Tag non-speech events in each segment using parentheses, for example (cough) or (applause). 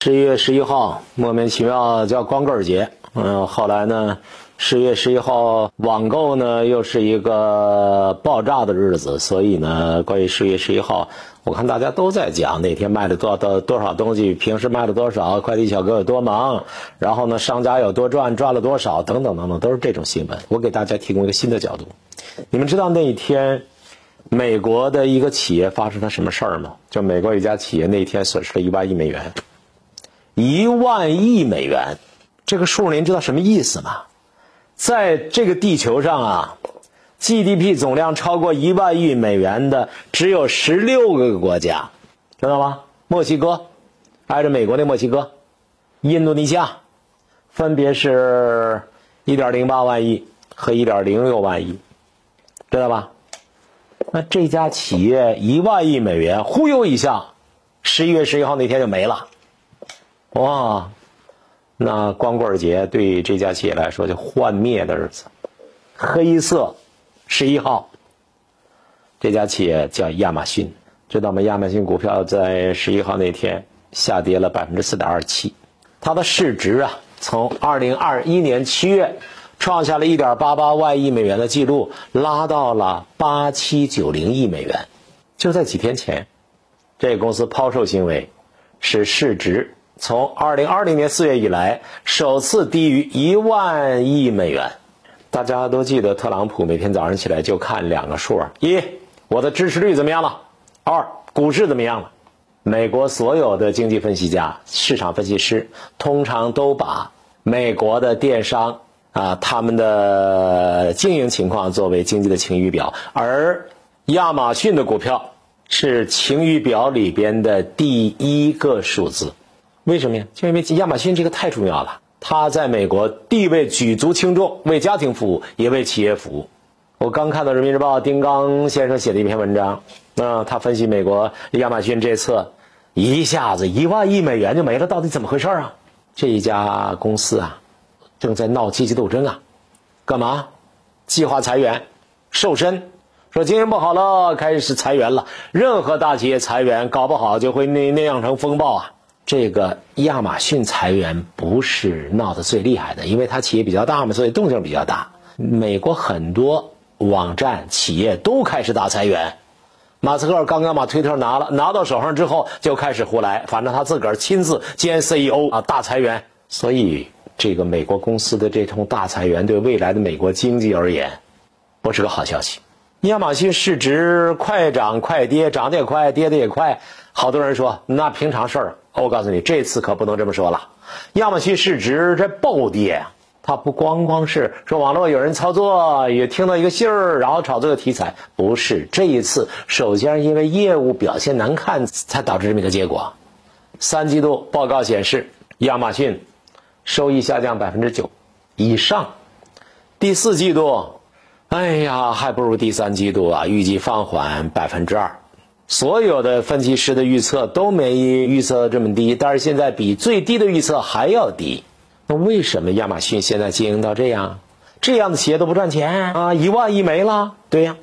十一月十一号，莫名其妙叫光棍节。嗯，后来呢，十月十一号网购呢又是一个爆炸的日子，所以呢，关于十月十一号，我看大家都在讲那天卖了多多多少东西，平时卖了多少，快递小哥有多忙，然后呢，商家有多赚，赚了多少，等等等等，都是这种新闻。我给大家提供一个新的角度，你们知道那一天美国的一个企业发生了什么事儿吗？就美国一家企业那一天损失了一万亿美元。一万亿美元，这个数您知道什么意思吗？在这个地球上啊，GDP 总量超过一万亿美元的只有十六个国家，知道吗？墨西哥，挨着美国的墨西哥，印度尼西亚，分别是一点零八万亿和一点零六万亿，知道吧？那这家企业一万亿美元忽悠一下，十一月十一号那天就没了。哇，那光棍节对这家企业来说就幻灭的日子，黑色十一号。这家企业叫亚马逊，知道吗？亚马逊股票在十一号那天下跌了百分之四点二七，它的市值啊，从二零二一年七月创下了一点八八万亿美元的记录，拉到了八七九零亿美元。就在几天前，这个公司抛售行为使市值。从二零二零年四月以来，首次低于一万亿美元。大家都记得，特朗普每天早上起来就看两个数啊：一，我的支持率怎么样了；二，股市怎么样了。美国所有的经济分析家、市场分析师通常都把美国的电商啊他们的经营情况作为经济的晴雨表，而亚马逊的股票是晴雨表里边的第一个数字。为什么呀？就因为亚马逊这个太重要了，它在美国地位举足轻重，为家庭服务，也为企业服务。我刚看到《人民日报》丁刚先生写的一篇文章，啊，他分析美国亚马逊这次一下子一万亿美元就没了，到底怎么回事啊？这一家公司啊，正在闹阶级斗争啊，干嘛？计划裁员、瘦身，说经营不好了，开始裁员了。任何大企业裁员，搞不好就会那那样成风暴啊。这个亚马逊裁员不是闹得最厉害的，因为它企业比较大嘛，所以动静比较大。美国很多网站企业都开始大裁员，马斯克刚刚把推特拿了，拿到手上之后就开始胡来，反正他自个儿亲自兼 CEO 啊，大裁员。所以这个美国公司的这通大裁员，对未来的美国经济而言，不是个好消息。亚马逊市值快涨快跌，涨得也快，跌得也快。好多人说那平常事儿。我告诉你，这次可不能这么说了。亚马逊市值这暴跌，它不光光是说网络有人操作，也听到一个信儿，然后炒作个题材。不是这一次，首先是因为业务表现难看，才导致这么一个结果。三季度报告显示，亚马逊收益下降百分之九以上。第四季度，哎呀，还不如第三季度啊，预计放缓百分之二。所有的分析师的预测都没预测这么低，但是现在比最低的预测还要低。那为什么亚马逊现在经营到这样？这样的企业都不赚钱啊？一万亿没了？对呀，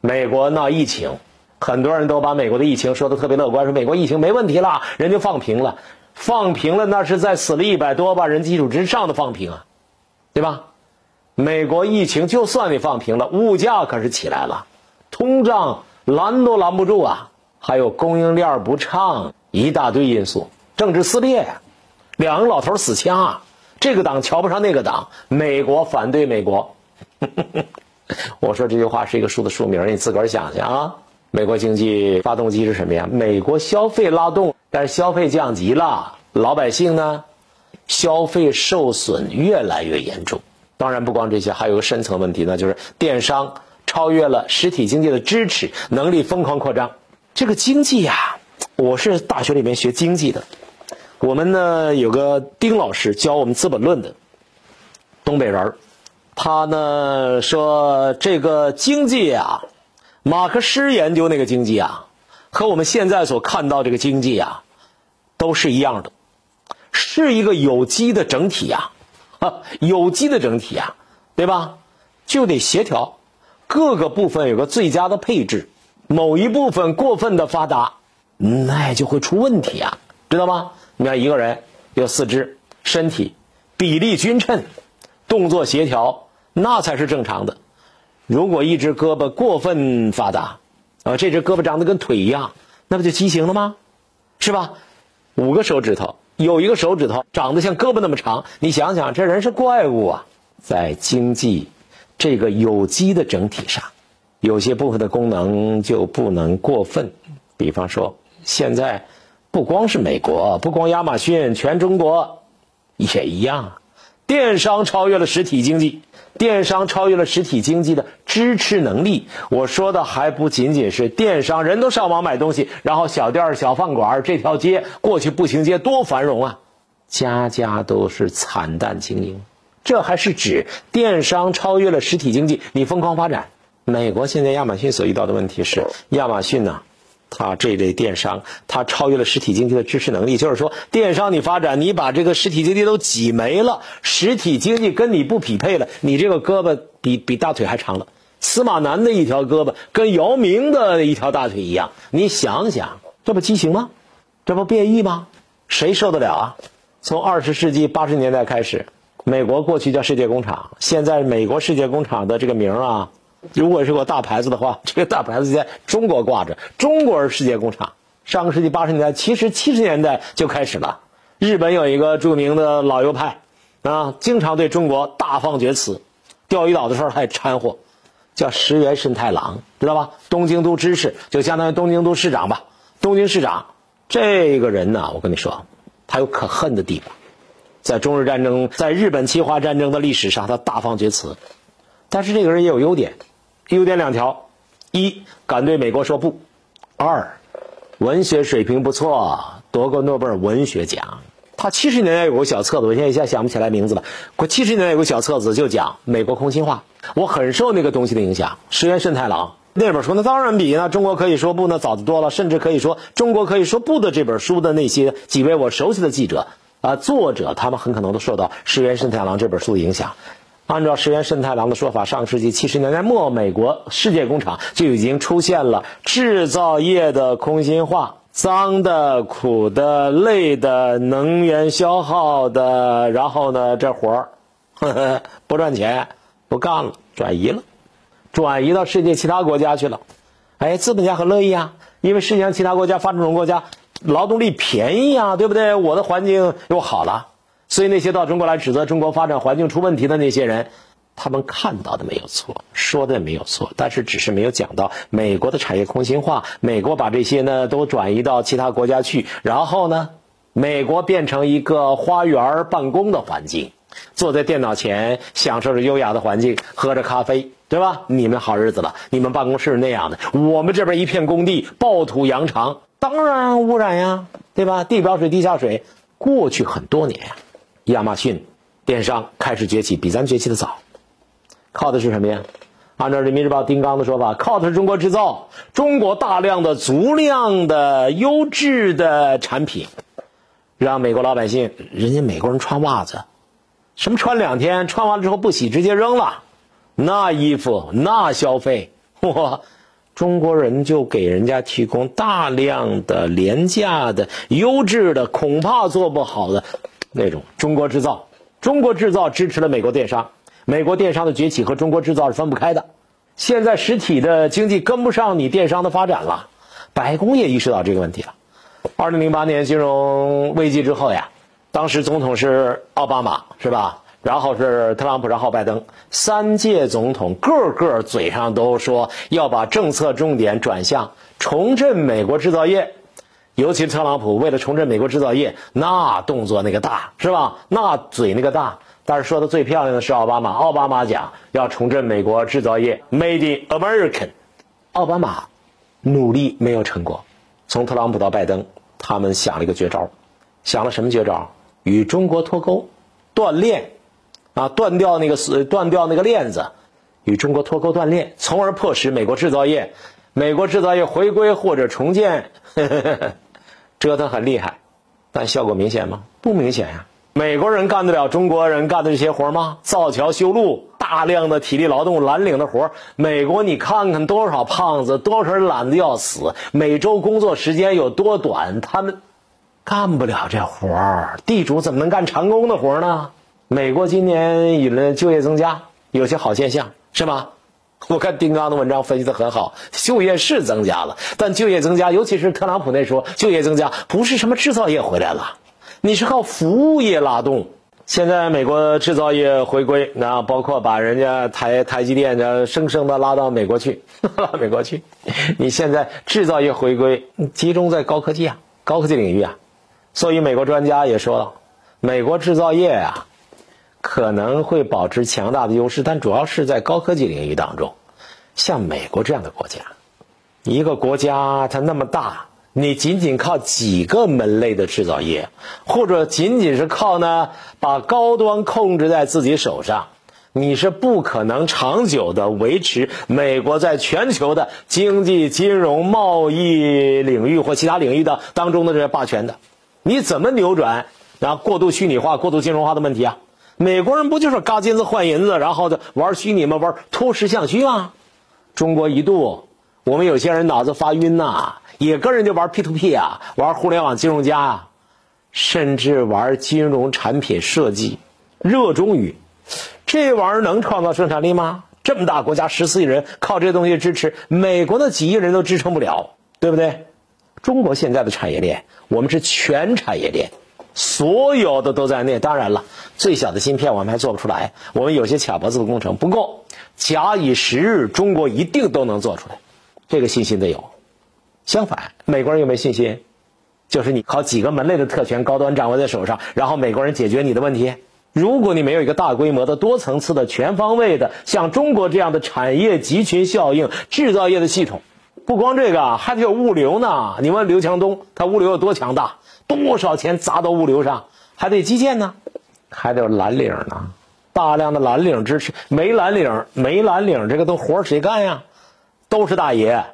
美国闹疫情，很多人都把美国的疫情说的特别乐观，说美国疫情没问题了，人就放平了，放平了那是在死了一百多万人基础之上的放平啊，对吧？美国疫情就算你放平了，物价可是起来了，通胀。拦都拦不住啊！还有供应链不畅，一大堆因素，政治撕裂呀，两个老头死掐，这个党瞧不上那个党，美国反对美国。我说这句话是一个书的书名，你自个儿想想啊。美国经济发动机是什么呀？美国消费拉动，但是消费降级了，老百姓呢，消费受损越来越严重。当然不光这些，还有个深层问题，那就是电商。超越了实体经济的支持能力，疯狂扩张。这个经济呀，我是大学里面学经济的。我们呢有个丁老师教我们《资本论》的，东北人儿。他呢说，这个经济啊，马克思研究那个经济啊，和我们现在所看到这个经济啊，都是一样的，是一个有机的整体呀，(laughs) 有机的整体呀，对吧？就得协调。各个部分有个最佳的配置，某一部分过分的发达，那就会出问题啊，知道吗？你看一个人有四肢，身体比例均称，动作协调，那才是正常的。如果一只胳膊过分发达，啊，这只胳膊长得跟腿一样，那不就畸形了吗？是吧？五个手指头，有一个手指头长得像胳膊那么长，你想想，这人是怪物啊！在经济这个有机的整体上，有些部分的功能就不能过分。比方说，现在不光是美国，不光亚马逊，全中国也一样，电商超越了实体经济。电商超越了实体经济的支持能力。我说的还不仅仅是电商，人都上网买东西，然后小店、小饭馆这条街过去步行街多繁荣啊，家家都是惨淡经营。这还是指电商超越了实体经济，你疯狂发展。美国现在亚马逊所遇到的问题是，亚马逊呢？它这类电商，它超越了实体经济的支持能力。就是说，电商你发展，你把这个实体经济都挤没了，实体经济跟你不匹配了，你这个胳膊比比大腿还长了。司马南的一条胳膊跟姚明的一条大腿一样，你想想，这不畸形吗？这不变异吗？谁受得了啊？从二十世纪八十年代开始，美国过去叫世界工厂，现在美国世界工厂的这个名啊。如果是个大牌子的话，这个大牌子在中国挂着，中国是世界工厂。上个世纪八十年代，其实七十年代就开始了。日本有一个著名的老右派，啊，经常对中国大放厥词。钓鱼岛的时候还掺和，叫石原慎太郎，知道吧？东京都知事就相当于东京都市长吧。东京市长这个人呢，我跟你说，他有可恨的地方，在中日战争、在日本侵华战争的历史上，他大放厥词。但是这个人也有优点。优点两条：一敢对美国说不；二文学水平不错，夺过诺贝尔文学奖。他七十年代有个小册子，我现在一下想不起来名字了。我七十年代有个小册子，就讲美国空心化。我很受那个东西的影响。石原慎太郎那本书，那当然比那中国可以说不呢早得多了。甚至可以说，中国可以说不的这本书的那些几位我熟悉的记者啊作者，他们很可能都受到石原慎太郎这本书的影响。按照石原慎太郎的说法，上世纪七十年代末，美国世界工厂就已经出现了制造业的空心化，脏的、苦的、累的、能源消耗的，然后呢，这活儿 (laughs) 不赚钱，不干了，转移了，转移到世界其他国家去了。哎，资本家很乐意啊，因为世界上其他国家发展中国家劳动力便宜啊，对不对？我的环境又好了。所以那些到中国来指责中国发展环境出问题的那些人，他们看到的没有错，说的也没有错，但是只是没有讲到美国的产业空心化，美国把这些呢都转移到其他国家去，然后呢，美国变成一个花园办公的环境，坐在电脑前享受着优雅的环境，喝着咖啡，对吧？你们好日子了，你们办公室是那样的，我们这边一片工地，暴土扬长，当然污染呀，对吧？地表水、地下水，过去很多年呀。亚马逊电商开始崛起，比咱崛起的早，靠的是什么呀？按照人民日报丁刚的说法，靠的是中国制造，中国大量的、足量的、优质的产品，让美国老百姓，人家美国人穿袜子，什么穿两天，穿完了之后不洗，直接扔了，那衣服那消费，哇，中国人就给人家提供大量的廉价的、优质的，恐怕做不好的。那种中国制造，中国制造支持了美国电商，美国电商的崛起和中国制造是分不开的。现在实体的经济跟不上你电商的发展了，白宫也意识到这个问题了。二零零八年金融危机之后呀，当时总统是奥巴马，是吧？然后是特朗普，然后拜登，三届总统个个嘴上都说要把政策重点转向重振美国制造业。尤其特朗普为了重振美国制造业，那动作那个大是吧？那嘴那个大。但是说的最漂亮的是奥巴马，奥巴马讲要重振美国制造业，Made in American。奥巴马努力没有成果，从特朗普到拜登，他们想了一个绝招，想了什么绝招？与中国脱钩，断链，啊，断掉那个死，断掉那个链子，与中国脱钩断链，从而迫使美国制造业，美国制造业回归或者重建。呵呵呵折腾很厉害，但效果明显吗？不明显呀。美国人干得了中国人干的这些活吗？造桥修路，大量的体力劳动、蓝领的活美国你看看多少胖子，多少人懒得要死，每周工作时间有多短，他们干不了这活儿。地主怎么能干长工的活呢？美国今年引了就业增加，有些好现象，是吧？(laughs) 我看丁刚的文章分析的很好，就业是增加了，但就业增加，尤其是特朗普那时候，就业增加不是什么制造业回来了，你是靠服务业拉动。现在美国制造业回归，那包括把人家台台积电的生生的拉到美国去，(laughs) 拉美国去。你现在制造业回归，集中在高科技啊，高科技领域啊。所以美国专家也说了，美国制造业啊。可能会保持强大的优势，但主要是在高科技领域当中。像美国这样的国家，一个国家它那么大，你仅仅靠几个门类的制造业，或者仅仅是靠呢把高端控制在自己手上，你是不可能长久的维持美国在全球的经济、金融、贸易领域或其他领域的当中的这些霸权的。你怎么扭转啊过度虚拟化、过度金融化的问题啊？美国人不就是嘎金子换银子，然后就玩虚拟吗？玩脱实向虚吗？中国一度，我们有些人脑子发晕呐，也跟人家玩 P to P 啊，玩互联网金融家啊，甚至玩金融产品设计，热衷于这玩意儿能创造生产力吗？这么大国家十四亿人，靠这东西支持，美国的几亿人都支撑不了，对不对？中国现在的产业链，我们是全产业链。所有的都在内，当然了，最小的芯片我们还做不出来，我们有些卡脖子的工程不够。假以时日，中国一定都能做出来，这个信心得有。相反，美国人有没有信心？就是你靠几个门类的特权高端掌握在手上，然后美国人解决你的问题。如果你没有一个大规模的、多层次的、全方位的，像中国这样的产业集群效应、制造业的系统，不光这个，还得有物流呢。你问刘强东，他物流有多强大？多少钱砸到物流上，还得基建呢，还得有蓝领呢，大量的蓝领支持，没蓝领，没蓝领，这个都活谁干呀？都是大爷，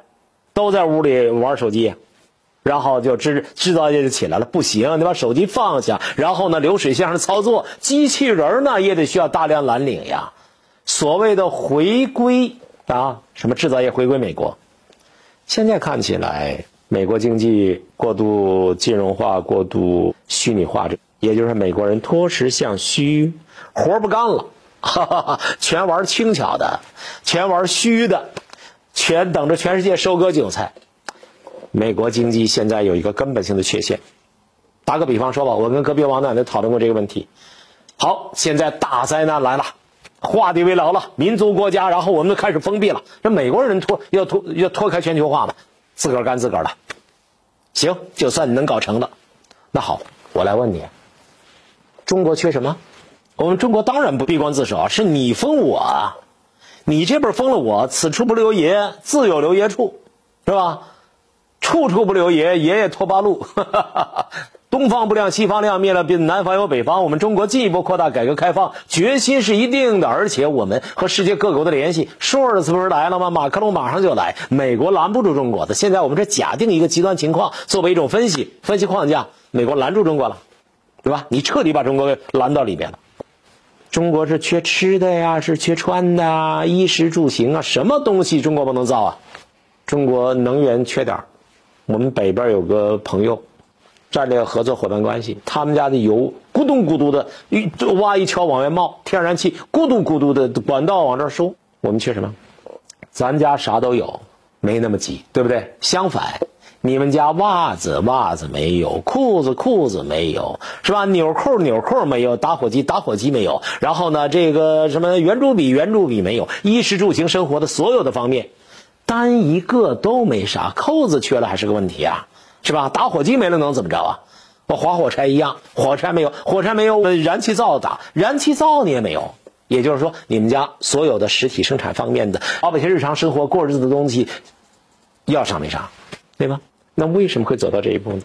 都在屋里玩手机，然后就制制造业就起来了。不行，你把手机放下，然后呢，流水线上操作，机器人呢也得需要大量蓝领呀。所谓的回归啊，什么制造业回归美国，现在看起来。美国经济过度金融化、过度虚拟化，这也就是美国人脱实向虚，活不干了，哈哈哈，全玩轻巧的，全玩虚的，全等着全世界收割韭菜。美国经济现在有一个根本性的缺陷。打个比方说吧，我跟隔壁王奶奶讨论过这个问题。好，现在大灾难来了，画地为牢了，民族国家，然后我们就开始封闭了。这美国人脱要脱要脱开全球化嘛？自个儿干自个儿的，行，就算你能搞成了，那好，我来问你，中国缺什么？我们中国当然不闭关自守，是你封我啊，你这边封了我，此处不留爷，自有留爷处，是吧？处处不留爷，爷爷拖八路。(laughs) 东方不亮西方亮，灭了南方有北方。我们中国进一步扩大改革开放，决心是一定的。而且我们和世界各国的联系，舒尔茨不是来了吗？马克龙马上就来，美国拦不住中国的。现在我们这假定一个极端情况，作为一种分析分析框架，美国拦住中国了，对吧？你彻底把中国给拦到里边了。中国是缺吃的呀，是缺穿的，衣食住行啊，什么东西中国不能造啊？中国能源缺点我们北边有个朋友。战略合作伙伴关系，他们家的油咕咚咕咚的，一挖一锹往外冒，天然气咕嘟咕嘟的管道往这儿收。我们缺什么？咱家啥都有，没那么急，对不对？相反，你们家袜子袜子没有，裤子裤子没有，是吧？纽扣纽扣没有，打火机打火机没有，然后呢，这个什么圆珠笔圆珠笔没有，衣食住行生活的所有的方面，单一个都没啥，扣子缺了还是个问题啊。是吧？打火机没了能怎么着啊？和划火柴一样，火柴没有，火柴没有，燃气灶打？燃气灶你也没有。也就是说，你们家所有的实体生产方面的老百姓日常生活过日子的东西，要啥没啥，对吧？那为什么会走到这一步呢？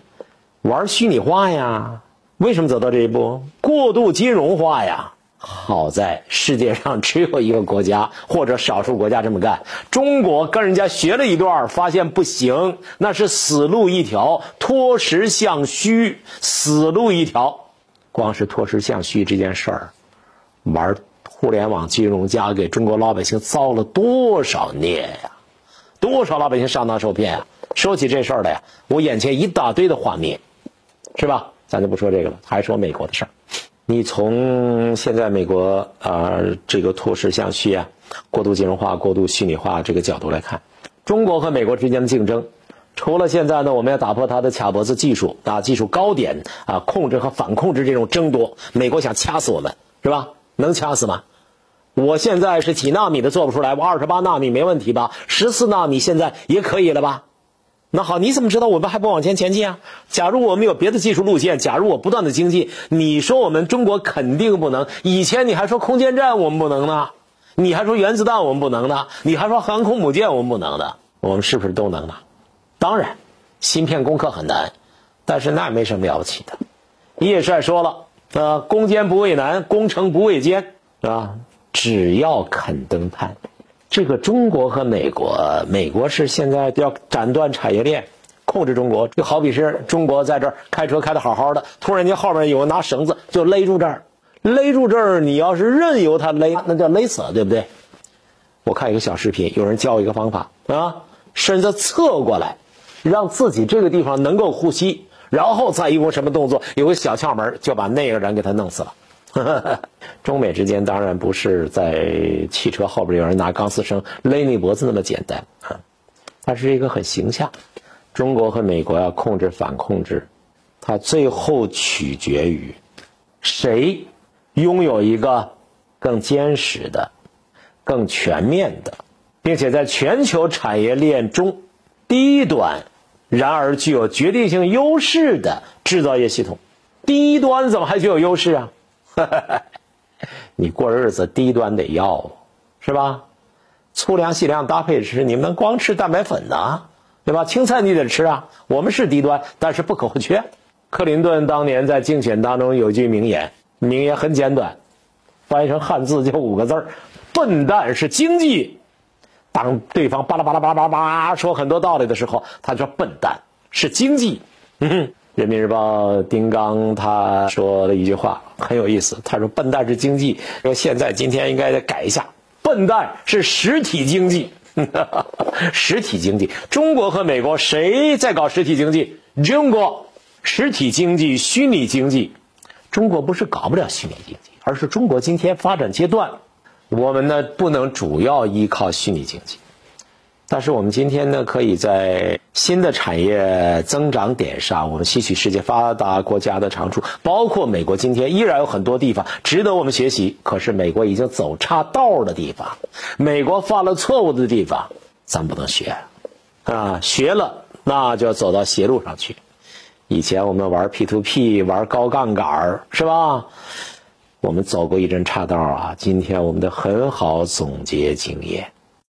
玩虚拟化呀？为什么走到这一步？过度金融化呀？好在世界上只有一个国家或者少数国家这么干，中国跟人家学了一段，发现不行，那是死路一条，脱实向虚，死路一条。光是脱实向虚这件事儿，玩互联网金融家给中国老百姓造了多少孽呀？多少老百姓上当受骗啊？说起这事儿来呀，我眼前一大堆的画面。是吧？咱就不说这个了，还说美国的事儿。你从现在美国啊这个脱实向虚啊，过度金融化、过度虚拟化这个角度来看，中国和美国之间的竞争，除了现在呢，我们要打破它的卡脖子技术啊，技术高点啊，控制和反控制这种争夺，美国想掐死我们是吧？能掐死吗？我现在是几纳米的做不出来，我二十八纳米没问题吧？十四纳米现在也可以了吧？那好，你怎么知道我们还不往前前进啊？假如我们有别的技术路线，假如我不断的经济，你说我们中国肯定不能。以前你还说空间站我们不能呢，你还说原子弹我们不能呢，你还说航空母舰我们不能的，我们是不是都能呢？当然，芯片攻克很难，但是那也没什么了不起的。叶帅说了，啊，攻坚不畏难，攻城不畏艰，啊，只要肯登攀。这个中国和美国，美国是现在要斩断产业链，控制中国。就好比是中国在这儿开车开的好好的，突然间后面有人拿绳子就勒住这儿，勒住这儿，你要是任由他勒，那叫勒死了，对不对？我看一个小视频，有人教一个方法啊，身子侧过来，让自己这个地方能够呼吸，然后再一个什么动作，有个小窍门就把那个人给他弄死了。(laughs) 中美之间当然不是在汽车后边有人拿钢丝绳勒你脖子那么简单啊，它是一个很形象。中国和美国要控制反控制，它最后取决于谁拥有一个更坚实的、更全面的，并且在全球产业链中低端，然而具有决定性优势的制造业系统。低端怎么还具有优势啊？(laughs) 你过日子低端得要，是吧？粗粮细粮搭配吃，你们能光吃蛋白粉呢，对吧？青菜你得吃啊。我们是低端，但是不可或缺。克林顿当年在竞选当中有句名言，名言很简短，翻译成汉字就五个字儿：笨蛋是经济。当对方巴拉巴拉巴拉巴拉说很多道理的时候，他说笨蛋是经济。嗯。人民日报丁刚他说了一句话很有意思，他说：“笨蛋是经济，说现在今天应该改一下，笨蛋是实体经济。(laughs) 实体经济，中国和美国谁在搞实体经济？中国实体经济、虚拟经济，中国不是搞不了虚拟经济，而是中国今天发展阶段，我们呢不能主要依靠虚拟经济。”但是我们今天呢，可以在新的产业增长点上，我们吸取世界发达国家的长处，包括美国今天依然有很多地方值得我们学习。可是美国已经走岔道的地方，美国犯了错误的地方，咱不能学，啊，学了那就要走到邪路上去。以前我们玩 P to P，玩高杠杆是吧？我们走过一阵岔道啊。今天我们得很好总结经验。